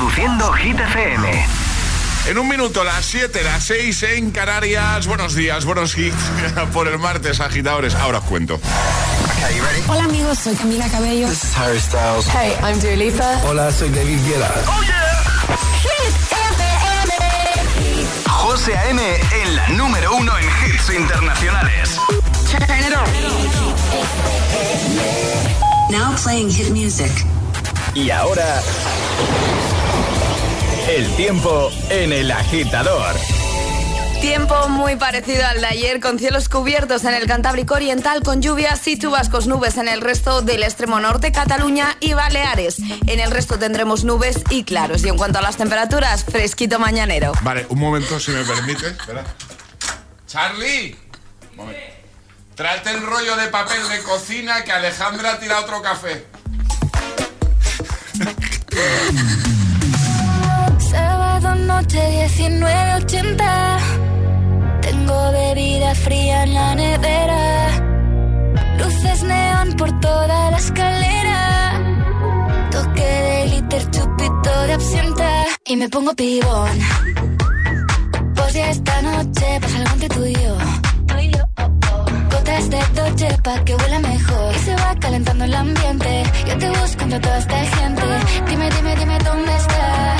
Reproduciendo Hit FM. En un minuto, las 7, las 6 en Canarias. Buenos días, buenos hits por el martes, agitadores. Ahora os cuento. Hola amigos, soy Camila Cabello. This is Harry Styles. Hey, I'm Dua Lipa. Hola, soy David Guetta. ¡Oh, yeah! Hit FM. José A.M. en la número uno en hits internacionales. Turn it on. Now playing hit music. Y ahora... El tiempo en el agitador. Tiempo muy parecido al de ayer, con cielos cubiertos en el Cantábrico Oriental, con lluvias y chubascos nubes en el resto del extremo norte, Cataluña y Baleares. En el resto tendremos nubes y claros. Y en cuanto a las temperaturas, fresquito mañanero. Vale, un momento, si me permite. Espera. Charlie. Tráete el rollo de papel de cocina que Alejandra tira otro café. Noche 1980. Tengo bebida fría en la nevera. Luces neón por toda la escalera. Toque de liter, chupito de absenta. Y me pongo pibón. Pues ya esta noche pasa algo entre tú y yo. Gotas de Dolce pa' que huela mejor. Y se va calentando el ambiente. Yo te busco entre toda esta gente. Dime, dime, dime dónde está.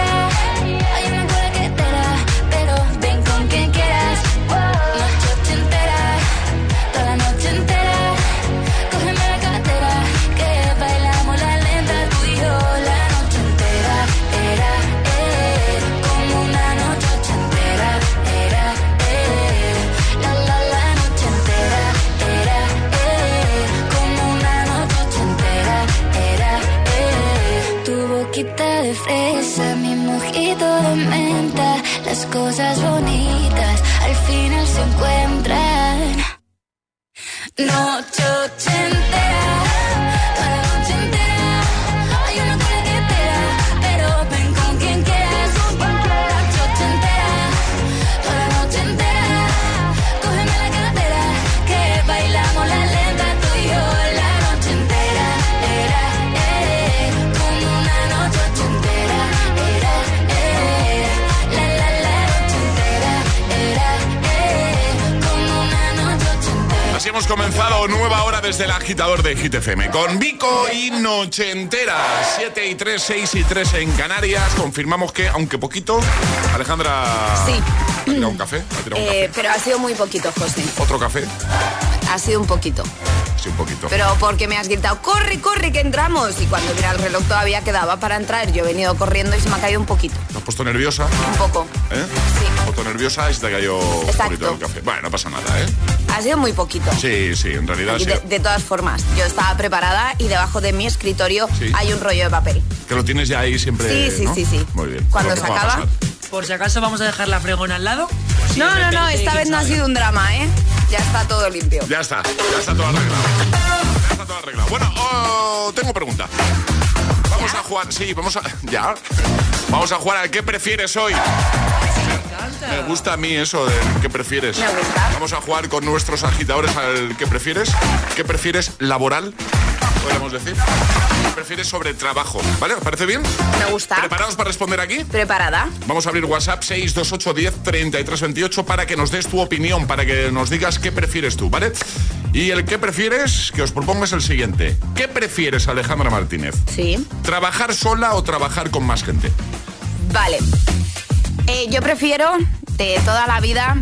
Noche comenzado nueva hora desde el agitador de Hit FM con Vico y Noche Entera. 7 y 3, 6 y 3 en Canarias. Confirmamos que, aunque poquito, Alejandra. Sí. ¿Ha tirado un café? ¿Ha tirado un Eh, café? pero ha sido muy poquito, José. ¿Otro café? Ha sido un poquito. Sí, un poquito. Pero porque me has gritado, corre, corre, que entramos. Y cuando mira el reloj todavía quedaba para entrar. Yo he venido corriendo y se me ha caído un poquito. ¿Te has puesto nerviosa? Un poco. ¿Eh? Sí. ¿Te has puesto nerviosa y se te cayó un Exacto. poquito el café. Bueno, no pasa nada, ¿eh? Ha sido muy poquito. Sí, sí, en realidad sí. de, de todas formas, yo estaba preparada y debajo de mi escritorio Sí. hay un rollo de papel. Que lo tienes ya ahí siempre. Sí, sí, ¿no? sí, sí. Muy bien. Cuando se acaba. Por si acaso vamos a dejar la fregona al lado. Si No, no, no, esta vez no ha sido un drama, ¿eh? Ya está todo limpio. Ya está, ya está todo arreglado. Ya está todo arreglado. Bueno, oh, tengo pregunta. Vamos a jugar, sí, vamos a. Ya. Vamos a jugar al que prefieres hoy. Me gusta a mí eso de qué prefieres. Me gusta. Vamos a jugar con nuestros agitadores al que prefieres. ¿Qué prefieres laboral? Podríamos decir. ¿Qué prefieres sobre trabajo? ¿Vale? ¿Os parece bien? Me gusta. ¿Preparados para responder aquí? Preparada. Vamos a abrir WhatsApp 628 10 33 28 para que nos des tu opinión, para que nos digas qué prefieres tú, ¿vale? Y el que prefieres que os propongo es el siguiente. ¿Qué prefieres, Alejandra Martínez? Sí. ¿Trabajar sola o trabajar con más gente? Vale. Eh, yo prefiero de toda la vida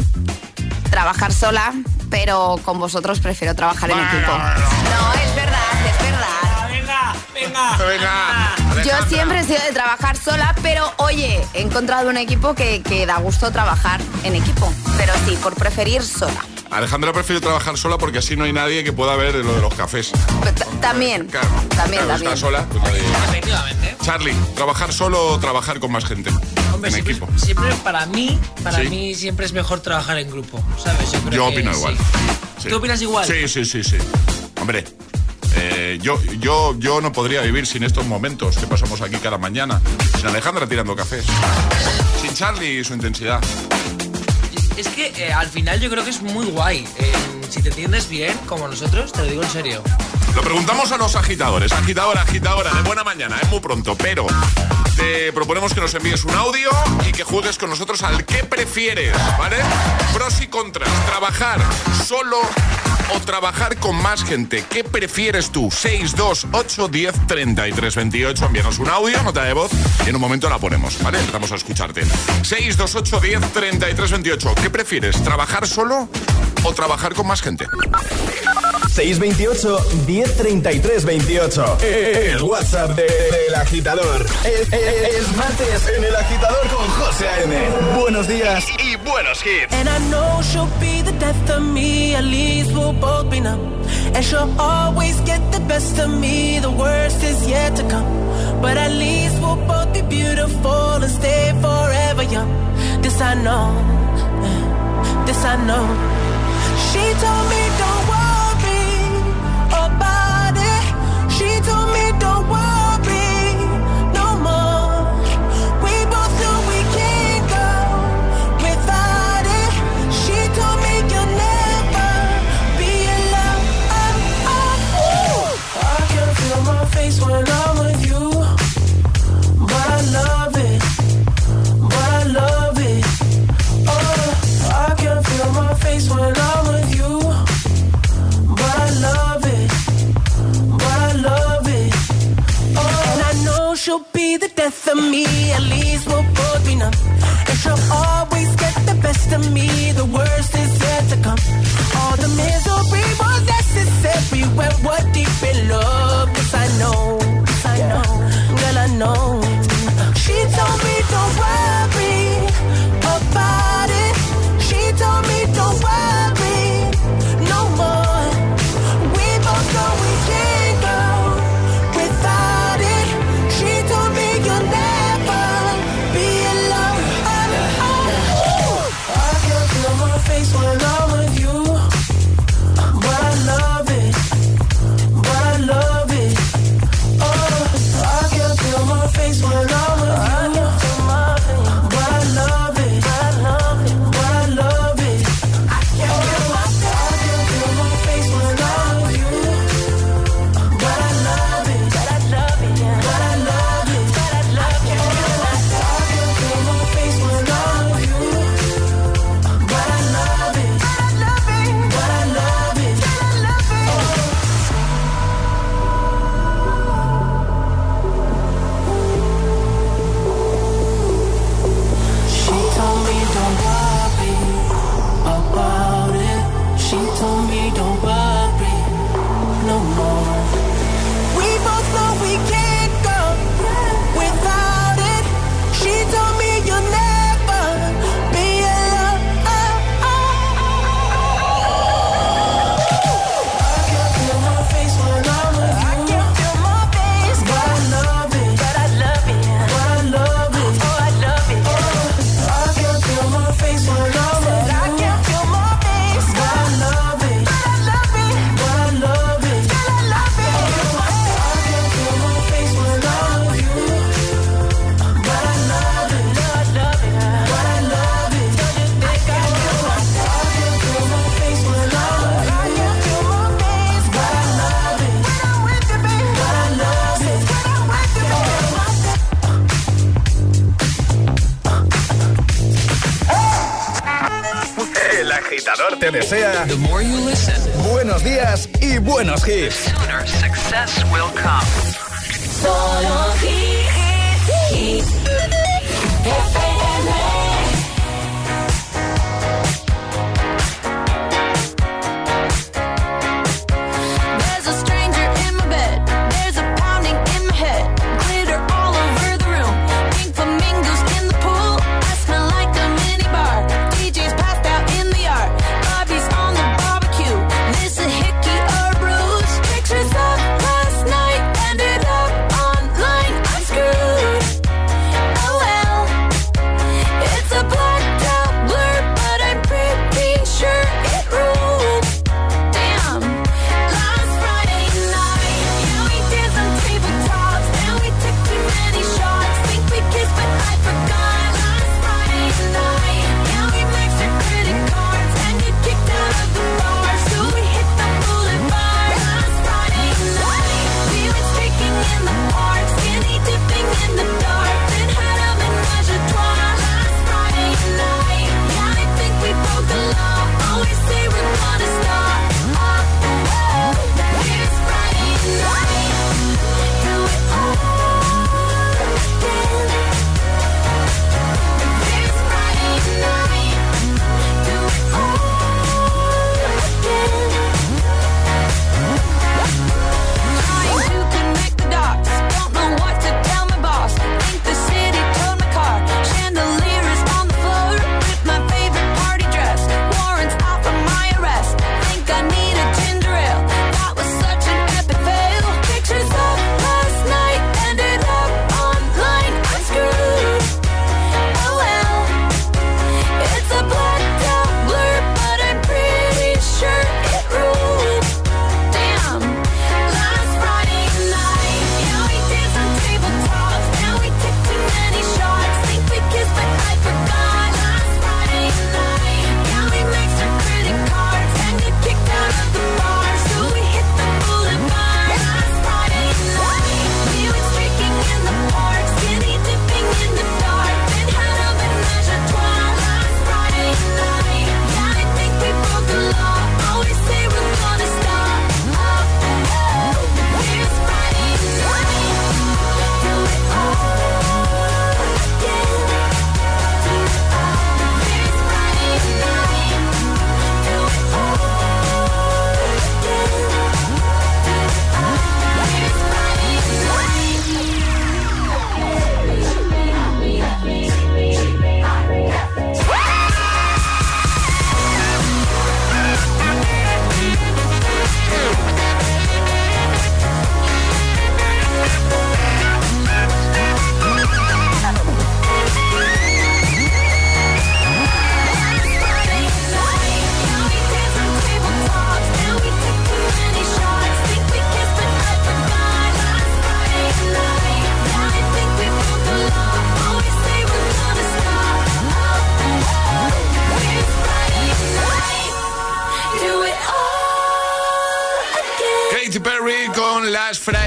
trabajar sola, pero con vosotros prefiero trabajar en equipo. bueno. No, es verdad, es verdad. Venga, venga. Venga, Yo siempre he sido de trabajar sola, pero oye, he encontrado un equipo que, que da gusto trabajar en equipo. Pero sí, por preferir sola. Alejandra prefiere trabajar sola porque así no hay nadie que pueda ver lo de los cafés. Ta- También, Claro, también, claro, también. está sola. pues nadie- Efectivamente. Charlie, ¿trabajar solo o trabajar con más gente? Hombre, en siempre, equipo. siempre para mí, para Sí. mí siempre es mejor trabajar en grupo, ¿sabes? creo Yo que opino sí. igual. Sí. ¿Tú opinas igual? Sí, sí, sí, sí. Hombre, eh, yo, yo, yo no podría vivir sin estos momentos que pasamos aquí cada mañana. Sin Alejandra tirando cafés. Sin Charlie y su intensidad. Es que eh, al final yo creo que es muy guay. Eh, si te entiendes bien, como nosotros, te lo digo en serio. Lo preguntamos a los agitadores. Agitadora, agitadora, de buena mañana, es muy pronto, pero te proponemos que nos envíes un audio y que juegues con nosotros al que prefieres, ¿vale? Pros y contras. Trabajar solo o trabajar con más gente. ¿Qué prefieres tú? 628 10 33 28. Envíanos un audio, nota de voz y en un momento la ponemos, ¿vale? Empezamos a escucharte. 628 10 33 28. ¿Qué prefieres? ¿Trabajar solo o trabajar con más gente? 628 1033 28. El WhatsApp de- del agitador. Es, es- es martes en el agitador con José A.M. Buenos días y buenos hits. And I know she'll be the death of me, at least we'll both be numb. And she'll always get the best of me, the worst is yet to come. But at least we'll both be beautiful and stay forever young. This I know, this I know. She told me told me don't worry buenos hits.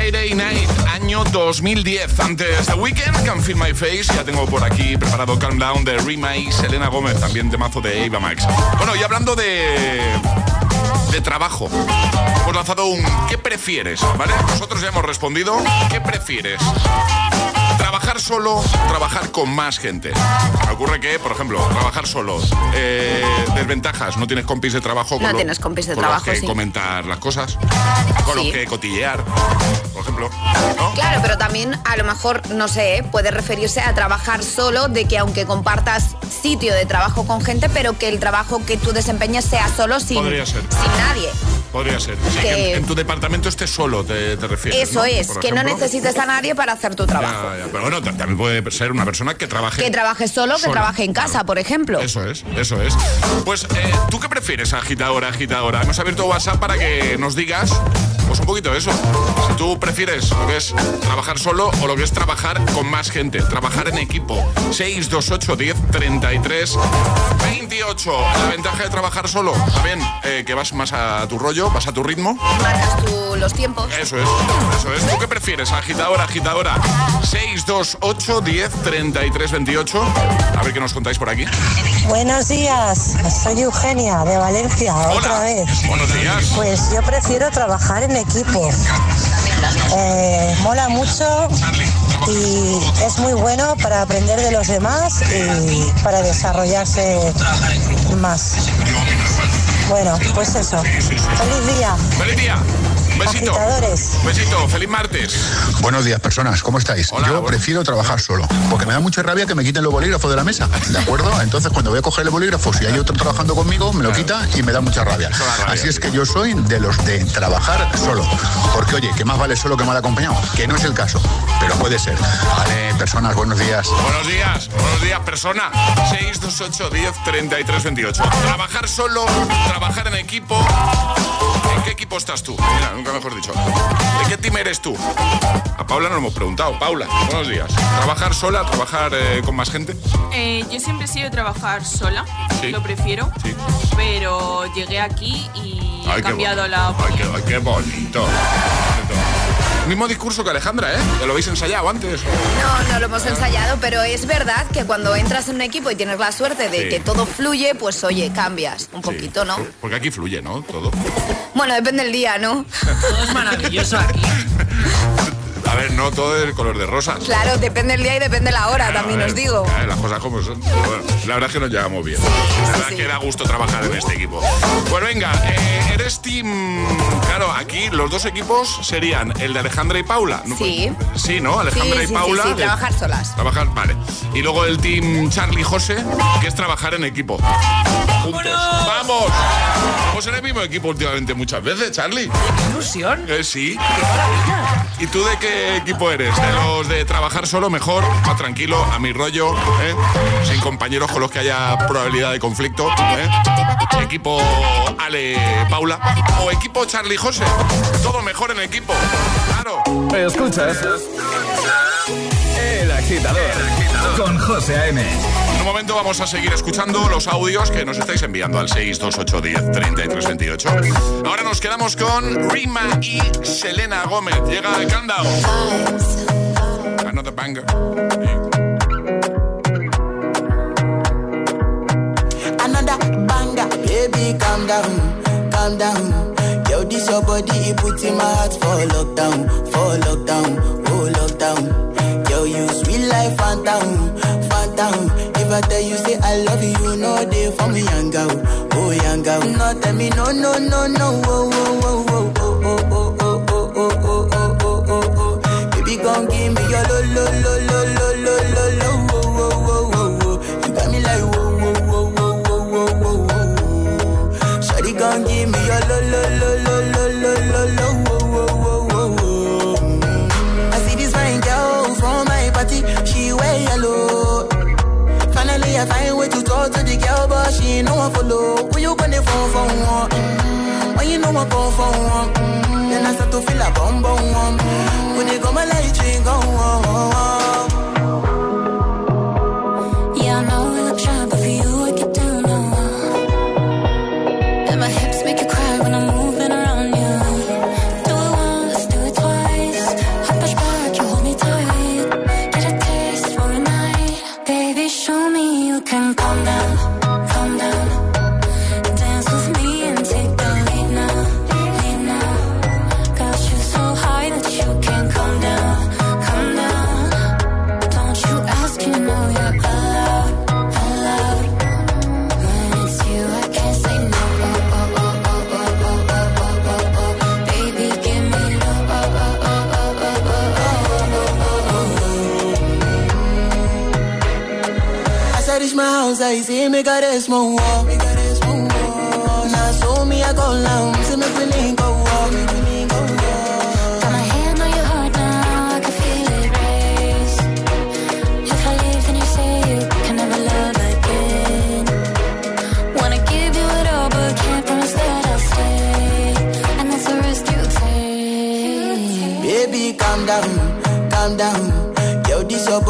Friday Night, año 2010. Antes de Weekend, Can Feel My Face. Ya tengo por aquí preparado Calm Down de Rima y Selena Gómez, también de mazo de Ava Max. Bueno, y hablando de, de trabajo, hemos lanzado un ¿qué prefieres? ¿Vale? Nosotros ya hemos respondido ¿qué prefieres? Trabajar solo, trabajar con más gente. Me ocurre que, por ejemplo, trabajar solo, eh, desventajas, no tienes compis de trabajo. No con lo- tienes compis de con trabajo, Los que sí. comentar las cosas, con Sí. los que cotillear, por ejemplo. ¿no? Claro, pero también a lo mejor, no sé, puede referirse a trabajar solo, de que aunque compartas sitio de trabajo con gente, pero que el trabajo que tú desempeñes sea solo sin, Podría ser. sin nadie. Podría ser. Sí, Que- que en, en tu departamento estés solo, te, te refieres. Eso ¿no? es, Por que no necesites a nadie para hacer tu trabajo. Ya, ya, Pero bueno, ta- también puede ser una persona que trabaje. Que trabaje solo, que trabaje en casa, claro. por ejemplo. Eso es, eso es. Pues, eh, ¿tú qué prefieres, agitadora, agitadora? Hemos abierto WhatsApp para que nos digas Pues un poquito eso. Si tú prefieres lo que es trabajar solo o lo que es trabajar con más gente, trabajar en equipo. 628 10 33 28. La ventaja de trabajar solo, también eh, que vas más a tu rollo, vas a tu ritmo. Marcas tú los tiempos. Eso es, eso es. ¿Tú qué prefieres? Agitadora, agitadora. 628 10 33 28. A ver qué nos contáis por aquí. Buenos días, soy Eugenia de Valencia, otra vez. Buenos días. Pues yo prefiero trabajar en equipo. Eh, mola mucho y es muy bueno para aprender de los demás y para desarrollarse más. Bueno, pues eso. Feliz día. Feliz día. Besito. Besito. Feliz martes. Buenos días, personas. ¿Cómo estáis? Yo prefiero trabajar solo, porque me da mucha rabia que me quiten los bolígrafos de la mesa. ¿De acuerdo? Entonces, cuando voy a coger el bolígrafo, si hay otro trabajando conmigo, me lo quita y me da mucha rabia. Así es que yo soy de los de trabajar solo. Porque, oye, que más vale solo que mal acompañado. Que no es el caso, pero puede ser. Vale, personas, buenos días. Buenos días, buenos días, persona. 628 10 33 28. Trabajar solo, trabajar en equipo. ¿En qué equipo estás tú? Mira, nunca mejor dicho. ¿De qué team eres tú? A Paula no hemos preguntado. Paula, buenos días. ¿Trabajar sola, trabajar eh, con más gente? Eh, yo siempre he sido trabajar sola, lo prefiero, pero llegué aquí y he cambiado la opinión. Ay, qué, bonito. Mismo discurso que Alejandra, ¿eh? ¿Ya lo habéis ensayado antes? No, no lo hemos ensayado, pero es verdad que cuando entras en un equipo y tienes la suerte de que todo fluye, pues oye, cambias un poquito, ¿no? Porque aquí fluye, ¿no? Todo. Bueno, depende del día, ¿no? Todo es maravilloso aquí. A ver, no todo es el color de rosas. Claro, depende el día y depende la hora, también os digo. las cosas como son. la verdad es que nos llevamos bien. la verdad que da gusto trabajar en este equipo. Pues venga, eh, eres team. Claro, aquí los dos equipos serían el de Alejandra y Paula. Sí. Sí, ¿no? Alejandra y Paula. Sí, sí, trabajar solas. Trabajar, vale. Y luego el team Charlie y José, que es trabajar en equipo. Juntos. ¡Vamos! Vamos en el mismo equipo últimamente muchas veces, Charlie. ¡Qué ilusión! Eh, sí. ¿Y tú de qué equipo eres? ¿De los de trabajar solo mejor, más tranquilo, a mi rollo, ¿eh? sin compañeros con los que haya probabilidad de conflicto? ¿eh? ¿Equipo Ale Paula? ¿O equipo Charlie José? Todo mejor en equipo, claro. Escuchas El agitador con José A.M. En un momento vamos a seguir escuchando los audios que nos estáis enviando al 62810 3328. Ahora nos quedamos con Rima y Selena Gómez. Llega el Countdown. Another banger. Another banger. Baby, calm down, calm down. Yo, this your body, it puts in my heart for lockdown, for lockdown, oh lockdown. Yo, you sweet life, phantom, phantom. If I tell you say I love you, know they for me, young girl, oh young. No, tell me no, no, no, no, oh, oh, oh, oh, oh, oh, oh, oh, oh, oh, oh, oh, oh, oh. Baby, gon' give me your lo, lo, lo, lo, lo, lo, lo, she no one follow. When you gonna phone for one? Mm-hmm. When you know I come for one? Mm-hmm. Then I start to feel a bum bum. When they go my light ring go on. Yeah, As I reach my house, I see me got a small wall. Me got a small wall. Now so me I go down, see me feeling go walk. Got my hand on your heart now, I can feel it race. If I leave, then you say you can never love again. Wanna give you it all, but can't promise that I'll stay. And that's a risk you take. Baby calm down, calm down.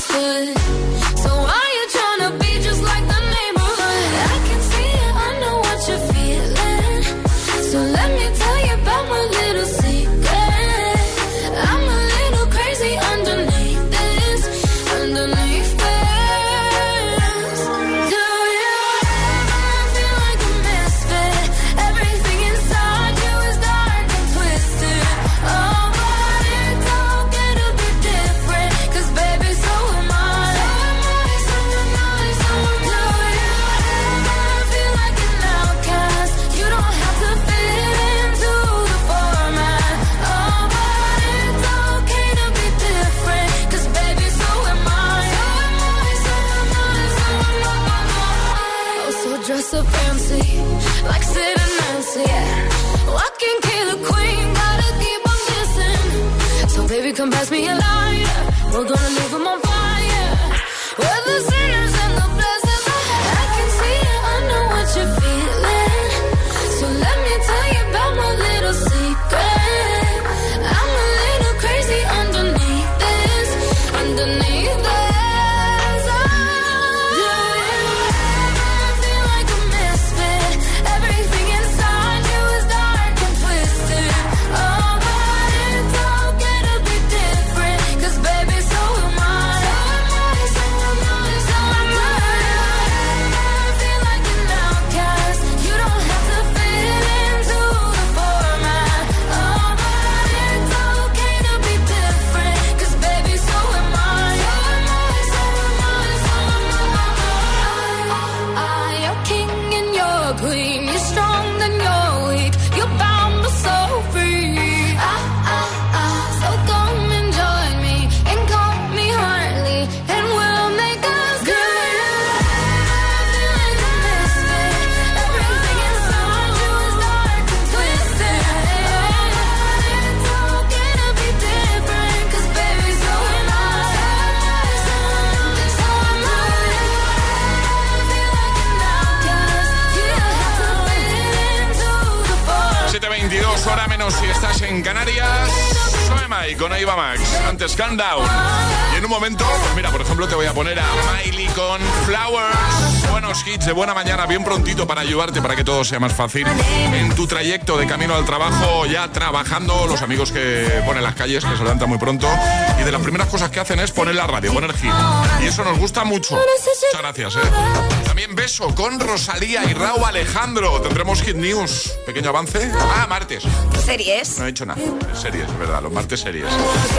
Foot. Eva Max. Antes Calm Down. Y en un momento, pues mira, por ejemplo, te voy a poner a Miley con Flowers. Buenos hits de buena mañana, bien prontito para ayudarte para que todo sea más fácil. En tu trayecto de camino al trabajo, ya trabajando, los amigos que ponen las calles, que se levantan muy pronto. Y de las primeras cosas que hacen es poner la radio, poner hit. Y eso nos gusta mucho. Muchas gracias, ¿eh? También beso con Rosalía y Raúl Alejandro. Tendremos Hit News. Pequeño avance. Ah, martes. ¿Series? No he dicho nada. Series, es verdad, los martes series.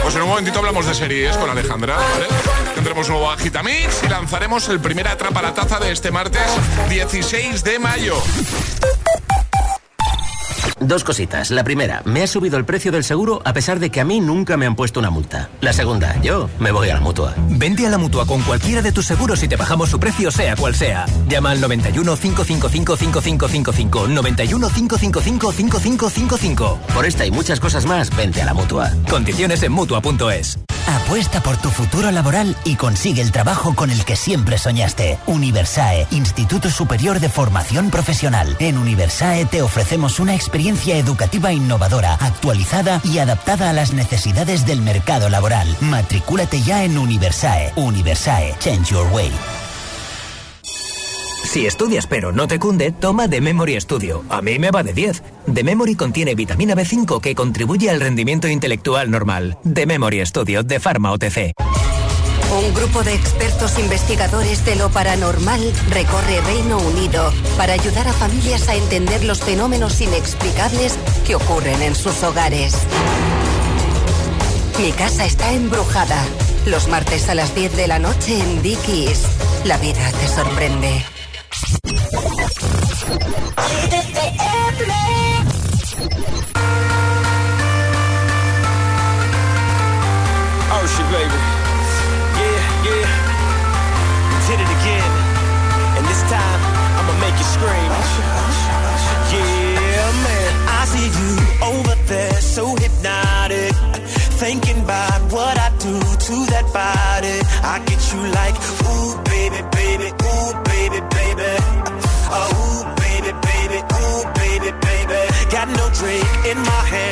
Pues en un momentito hablamos de series con Alejandra, ¿vale? Tendremos nuevo Agitamix y lanzaremos el primer Atrapa la Taza de este martes 16 de mayo. Dos cositas. La primera, me ha subido el precio del seguro a pesar de que a mí nunca me han puesto una multa. La segunda, yo me voy a la mutua. Vente a la mutua con cualquiera de tus seguros y te bajamos su precio, sea cual sea. Llama al 91 555 5555. 91 555 5555. Por esta y muchas cosas más, vente a la mutua. Condiciones en mutua.es. Apuesta por tu futuro laboral y consigue el trabajo con el que siempre soñaste. Universae, Instituto Superior de Formación Profesional. En Universae te ofrecemos una experiencia educativa innovadora, actualizada y adaptada a las necesidades del mercado laboral. Matricúlate ya en Universae. Universae, Change Your Way. Si estudias pero no te cunde, toma The Memory Studio. A mí me va de 10. The Memory contiene vitamina B5 que contribuye al rendimiento intelectual normal. The Memory Studio de Pharma OTC. Un grupo de expertos investigadores de lo paranormal recorre Reino Unido para ayudar a familias a entender los fenómenos inexplicables que ocurren en sus hogares. Mi casa está embrujada. Los martes a las 10 de la noche en Dickies. La vida te sorprende. Scream. Yeah, man. I see you over there, so hypnotic. Thinking about what I do to that body. I get you like, ooh, baby, baby, ooh, baby, baby. Oh, ooh, baby, baby, ooh, baby, baby. Got no drink in my hand,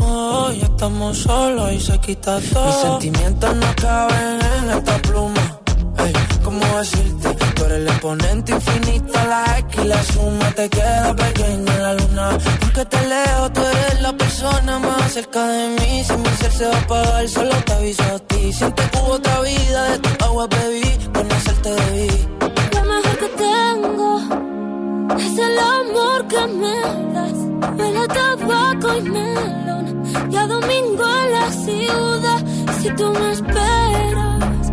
oh, ya estamos solos y se quita todo. Mis sentimientos no caben en esta pluma. Ey, ¿cómo decirte? Tú eres el exponente infinito, la X y la suma te queda pequeña en la luna. Porque te leo, tú eres la persona más cerca de mí. Si mi ser se va a apagar, solo te aviso a ti. Siento que hubo otra vida, de tu agua bebí, conocerte debí. Lo mejor que tengo es el amor que me das. Huele a tabaco y melón. Ya domingo en la ciudad. Si tú me esperas,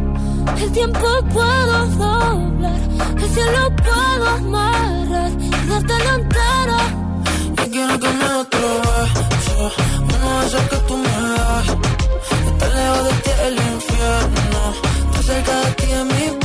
el tiempo puedo doblar. El cielo puedo amarrar. Y darte la entera. Yo quiero que me otro beso. Uno de esos que tú me das. Estar lejos de ti el infierno. Estar cerca de ti es mi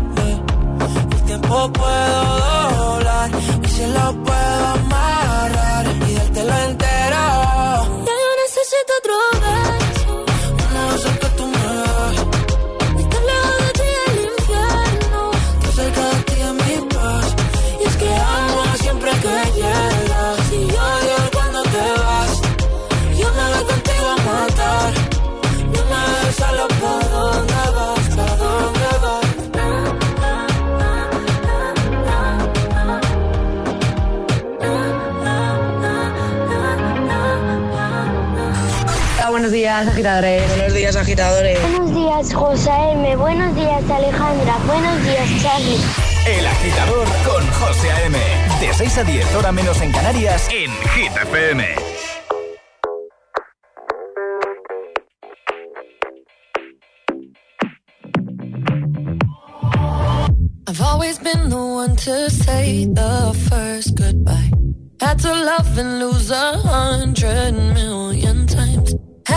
tiempo puedo doblar y si lo puedo amarrar y dártelo entero. Ya yo necesito otro días, agitadores. Buenos días, agitadores. Buenos días, José M. Buenos días, Alejandra. Buenos días, Charlie. El agitador con José M. De 6 a 10, hora menos en Canarias, en Hit FM. I've always been the one to say the first goodbye. Had to love and lose a hundred million times.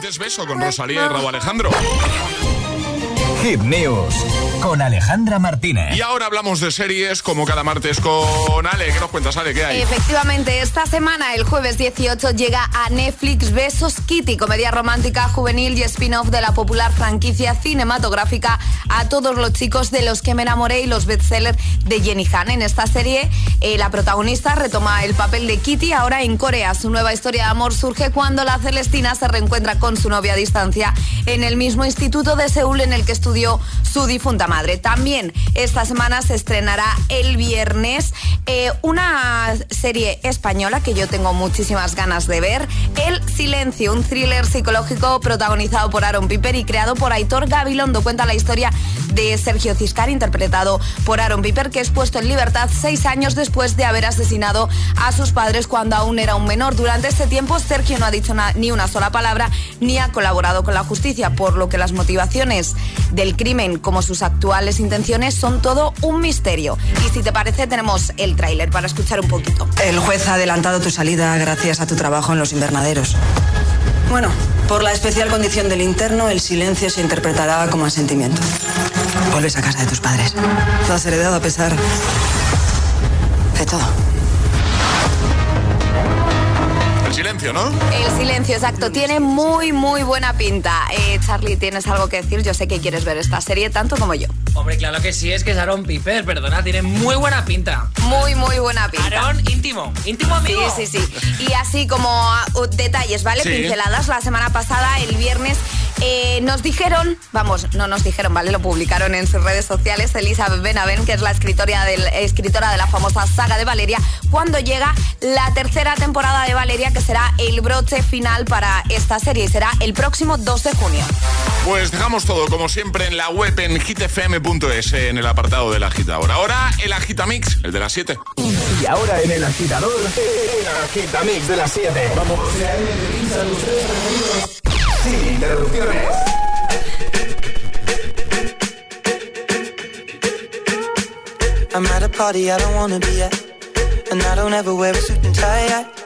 Desbeso con Rosalía y Raúl Alejandro. Hit News con Alejandra Martínez. Y ahora hablamos de series como cada martes con Ale. ¿Qué nos cuentas, Ale? ¿Qué hay? Efectivamente, esta semana, el jueves 18, llega a Netflix Besos Kitty, comedia romántica, juvenil y spin-off de la popular franquicia cinematográfica A todos los chicos de los que me enamoré y los bestsellers de Jenny Han. En esta serie, eh, la protagonista retoma el papel de Kitty ahora en Corea. Su nueva historia de amor surge cuando la Celestina se reencuentra con su novia a distancia en el mismo instituto de Seúl en el que estudió su difunta madre. También esta semana se estrenará el viernes eh, una serie española que yo tengo muchísimas ganas de ver, El Silencio, un thriller psicológico protagonizado por Aaron Piper y creado por Aitor Gabilondo. Cuenta la historia de Sergio Ciscar, interpretado por Aaron Piper, que es puesto en libertad seis años después de haber asesinado a sus padres cuando aún era un menor. Durante este tiempo, Sergio no ha dicho ni una sola palabra ni ha colaborado con la justicia, por lo que las motivaciones del crimen como sus actuales intenciones son todo un misterio. Y si te parece, tenemos el tráiler para escuchar un poquito. El juez ha adelantado tu salida gracias a tu trabajo en los invernaderos. Bueno, por la especial condición del interno, el silencio se interpretará como asentimiento. Vuelves a casa de tus padres. Lo has heredado a pesar de todo. Silencio, ¿no? El silencio, exacto. Tiene muy, muy buena pinta. Eh, Charlie, ¿tienes algo que decir? Yo sé que quieres ver esta serie tanto como yo. Hombre, claro que sí, es que es Aaron Piper, perdona, tiene muy buena pinta. Muy, muy buena pinta. Aaron íntimo, íntimo amigo. Sí, sí, sí. Y así como uh, detalles, ¿vale? Pinceladas. La semana pasada, el viernes, eh, nos dijeron, vamos, no nos dijeron, ¿vale? Lo publicaron en sus redes sociales, Elizabeth Benaven, que es la escritora, del, escritora de la famosa saga de Valeria, cuando llega la tercera temporada de Valeria, que será el broche final para esta serie será el próximo 2 de junio. Pues dejamos todo, como siempre, en la web en hitfm.es, en el apartado del agitador. Ahora el agitamix, el de las 7. Y ahora en el agitador, el agitamix de las 7. Vamos. Sin interrupciones. I'm at a party I don't wanna be at And I don't ever wear a suit and tie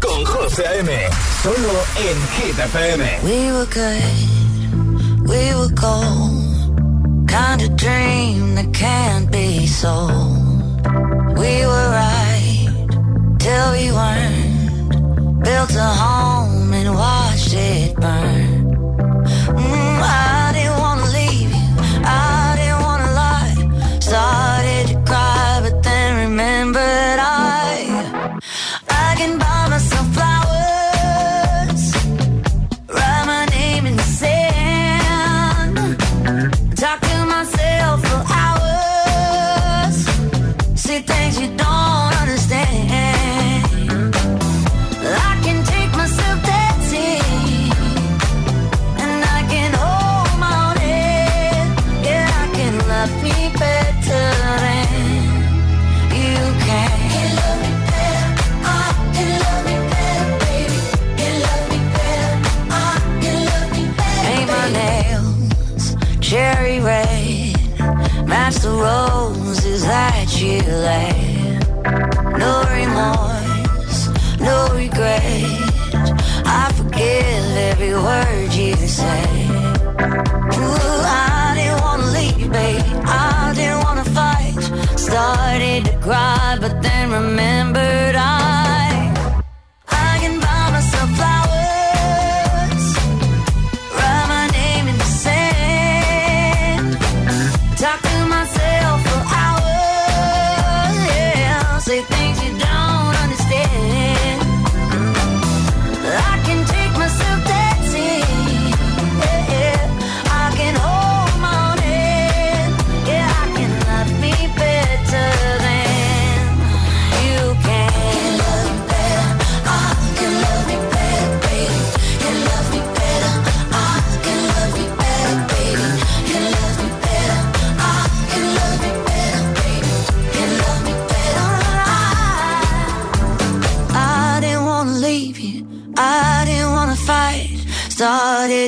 con José M. Solo en Hit FM. We were good, we were cold. Kind of dream that can't be sold. We were right till we weren't. Built a home and watched it burn.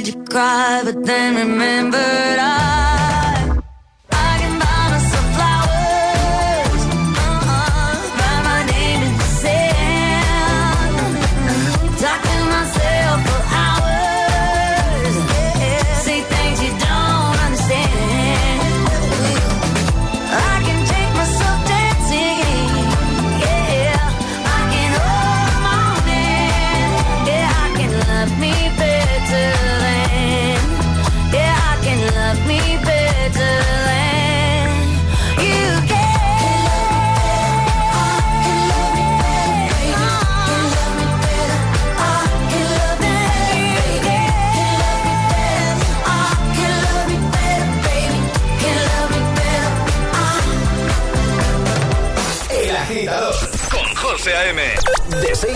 you cry, but then remembered I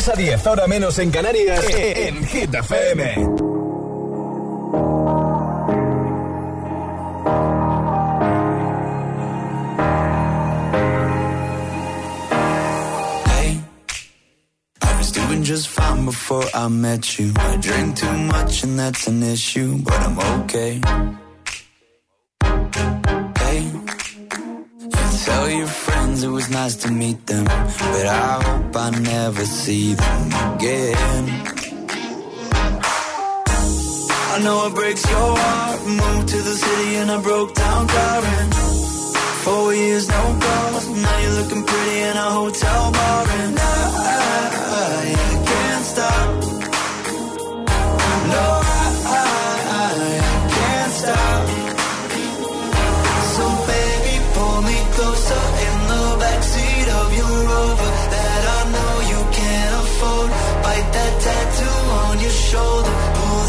a 10, ahora menos en Canarias, eh, en Hit FM. Just fine before I met you. I drink too much and that's an issue, but I'm okay. nice to meet them, but I hope I never see them again. I know it breaks your heart. Moved to the city and I broke down crying. Four years, no calls. Now you're looking pretty in a hotel bar, and I, I, I can't stop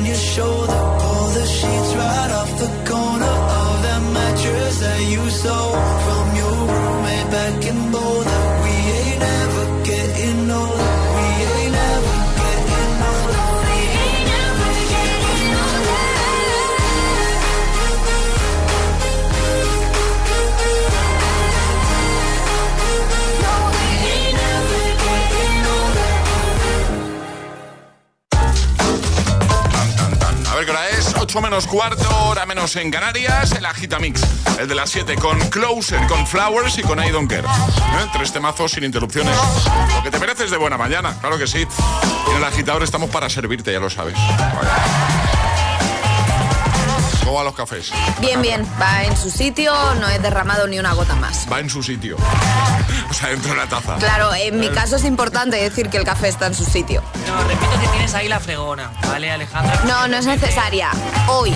On your shoulder. Pull the sheets right off the corner of that mattress that you stole 8 menos cuarto, hora menos en Canarias, el Agitamix, el de las 7 con Closer, con Flowers y con I Don't Care. ¿Eh? Tres temazos sin interrupciones. Lo que te mereces de buena mañana, claro que sí. En el agitador estamos para servirte, ya lo sabes. ¿Cómo van los cafés? Bien, bien, va en su sitio, no he derramado ni una gota más. Va en su sitio. O sea, dentro de la taza. Claro, en mi caso es importante decir que el café está en su sitio. No, repito que tienes ahí la fregona, ¿vale, Alejandra? No, no es necesaria. Hoy.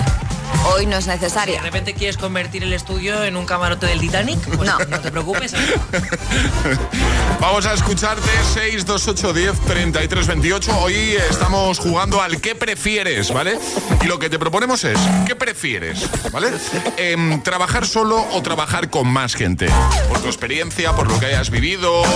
Hoy no es Si de necesaria. repente quieres convertir el estudio en un camarote del Titanic, pues no, te preocupes. Vamos a escucharte 628 10 33 28. Hoy estamos jugando al que prefieres, ¿vale? Y lo que te proponemos es, ¿qué prefieres? ¿Vale? Em, ¿Trabajar solo o trabajar con más gente? Por tu experiencia, por lo que hayas vivido, eh,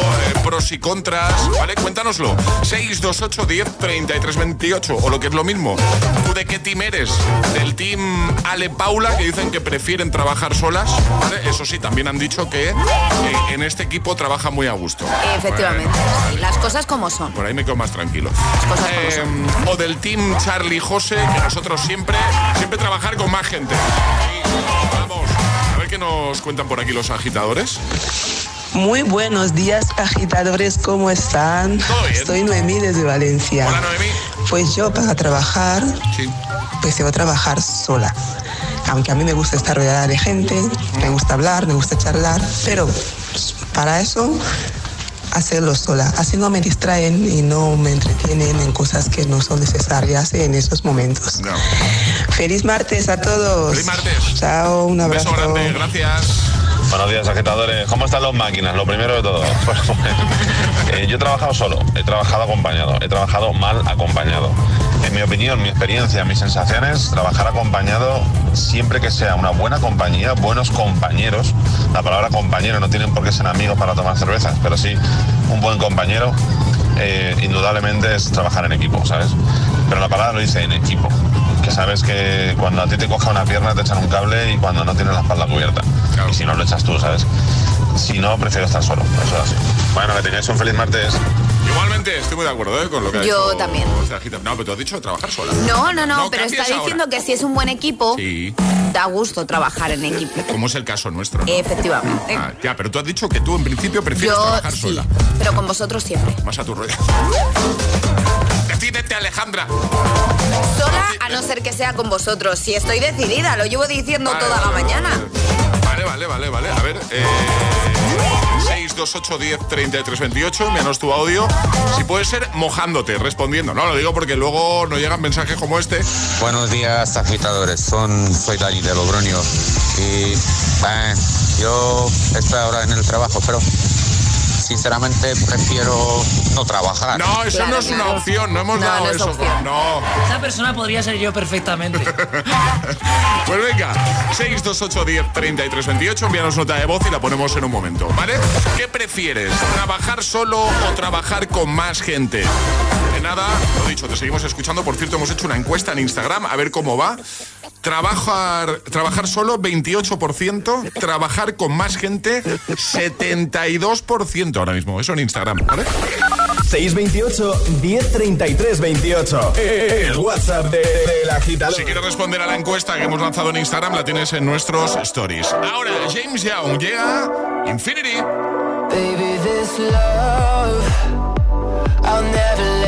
pros y contras, ¿vale? Cuéntanoslo. 628 10 33 28. O lo que es lo mismo, ¿tú de qué team eres? ¿Del team Ale Paula, que dicen que prefieren trabajar solas? ¿Vale? Eso sí, también han dicho que eh, en este equipo trabaja muy a gusto. Efectivamente, sí, las cosas como son. Por ahí me quedo más tranquilo. Eh, o del team Charlie José, que nosotros siempre, siempre trabajar con más gente. Y vamos, a ver qué nos cuentan por aquí los agitadores. Muy buenos días, agitadores, ¿cómo están? Soy Noemí desde Valencia. Hola, Noemí. Pues yo para trabajar, pues debo trabajar sola. Aunque a mí me gusta estar rodeada de gente, me gusta hablar, me gusta charlar, pero para eso hacerlo sola. Así no me distraen y no me entretienen en cosas que no son necesarias en esos momentos. Feliz martes a todos. Feliz martes. Chao, un Un abrazo. beso grande, gracias. Buenos días, agitadores. ¿Cómo están las máquinas? Lo primero de todo. Eh, yo he trabajado solo, he trabajado acompañado, he trabajado mal acompañado. En mi opinión, mi experiencia, mis sensaciones, trabajar acompañado siempre que sea una buena compañía, buenos compañeros. La palabra compañero no tienen por qué ser amigos para tomar cervezas, pero sí un buen compañero. eh, indudablemente es trabajar en equipo, ¿sabes? Pero la palabra lo dice en equipo. Que sabes que cuando a ti te coja una pierna te echan un cable y cuando no tienes la espalda cubierta. Y si no lo echas tú, ¿sabes? Si no, prefiero estar solo. Eso es así. Bueno, que tengáis un feliz martes. Igualmente, estoy muy de acuerdo ¿eh? con lo que ha Yo dicho también. No, pero tú has dicho trabajar sola. No, no, no, pero está ahora. diciendo que si es un buen equipo, Sí, da gusto trabajar en equipo. como es el caso nuestro. ¿no? Efectivamente. Ah, ya, pero tú has dicho que tú en principio prefieres Yo trabajar sí, sola. pero con vosotros siempre. Más a tu rollo. Decídete, Alejandra. Sola, a no ser que sea con vosotros. Si estoy decidida, lo llevo diciendo Vale, toda la vale, mañana. Vale, vale. Vale, vale. A ver, eh, 628 10 33 28, menos tu audio. Si puede ser mojándote, respondiendo. No, lo digo porque luego nos llegan mensajes como este. Buenos días, agitadores. Son, soy Dani de Logroño. Y eh, yo estoy ahora en el trabajo, pero sinceramente prefiero no trabajar. No, eso no es una opción, no hemos dado eso. No. Esa persona podría ser yo perfectamente. pues venga, 628 10 33 28, envíanos nota de voz y la ponemos en un momento, ¿vale? ¿Qué prefieres? ¿Trabajar solo o trabajar con más gente? De nada, lo dicho, te seguimos escuchando. Por cierto, hemos hecho una encuesta en Instagram a ver cómo va. Trabajar, trabajar solo 28%, trabajar con más gente 72% ahora mismo. Eso en Instagram, ¿vale? 628 1033 28. El WhatsApp de, la agitador. Si quieres responder a la encuesta que hemos lanzado en Instagram, la tienes en nuestros stories. Ahora, James Young llega Infinity. Baby, this love, I'll never let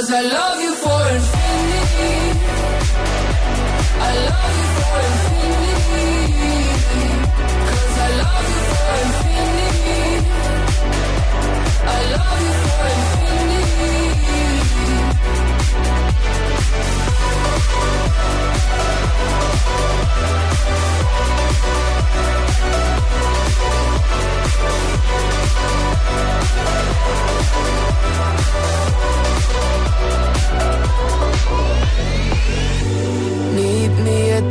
Cause I love you for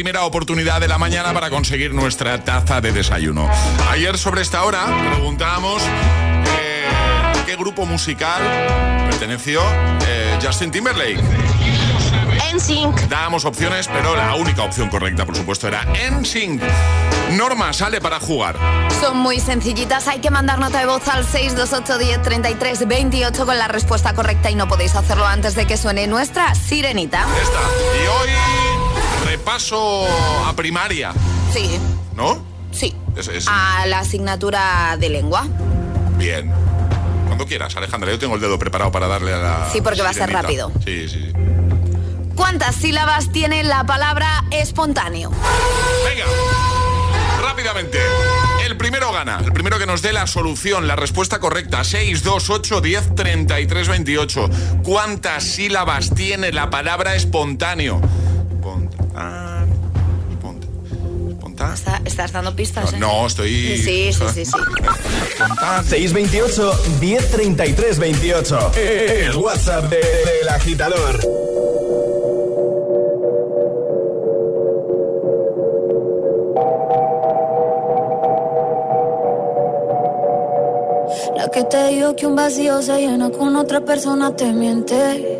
primera oportunidad de la mañana para conseguir nuestra taza de desayuno. Ayer sobre esta hora preguntábamos eh, qué grupo musical perteneció eh, Justin Timberlake. NSYNC. Dábamos opciones, pero la única opción correcta, por supuesto, era NSYNC. Norma, sale para jugar. Son muy sencillitas, hay que mandar nota de voz al 628103328 con la respuesta correcta y no podéis hacerlo antes de que suene nuestra sirenita. Repaso a primaria. Sí. ¿No? Sí. A la asignatura de lengua. Bien. Cuando quieras, Alejandra, yo tengo el dedo preparado para darle a la. Sí, porque va a ser rápido. Sí, sí, sí. ¿Cuántas sílabas tiene la palabra espontáneo? Venga, rápidamente. El primero gana, el primero que nos dé la solución, la respuesta correcta. 6, 2, 8, 10, 33, 28. ¿Cuántas sílabas tiene la palabra espontáneo? ah, ponte. Ponta. Estás dando pistas. No, ¿eh? no estoy. Sí, sí, sí. sí. 628 1033 28. El WhatsApp del de, agitador. La que te digo que un vacío se llena con otra persona te miente.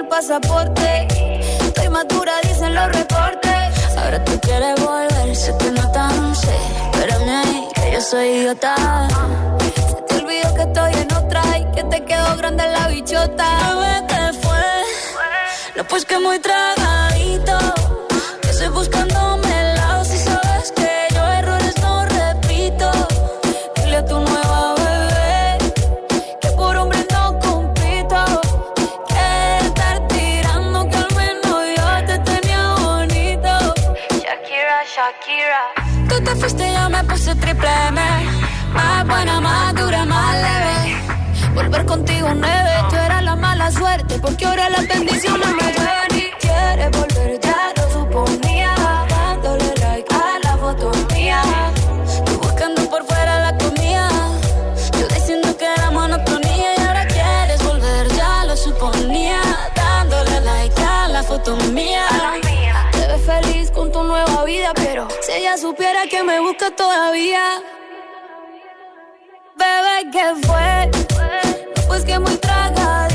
El pasaporte. Estoy madura, dicen los reportes. Ahora tú quieres volver, sé que no tan sé. Espérame ahí, que yo soy idiota. Se te olvidó que estoy en otra y que te quedó grande la bichota. Bebé, ¿qué fue? No, pues que muy tragadito. Que estoy buscándome Volver contigo nueve, tú eras la mala suerte, porque ahora las bendiciones me llueven y quieres volver, ya lo suponía. Dándole like a la foto mía, tú buscando por fuera la comida. Yo diciendo que era monotonía y ahora quieres volver, ya lo suponía. Dándole like a la foto mía. Te ves feliz con tu nueva vida, pero si ella supiera que me busca todavía. Bebé, ¿qué fue? Pues que muy tragadito.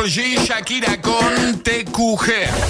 Carol Shakira con TQG.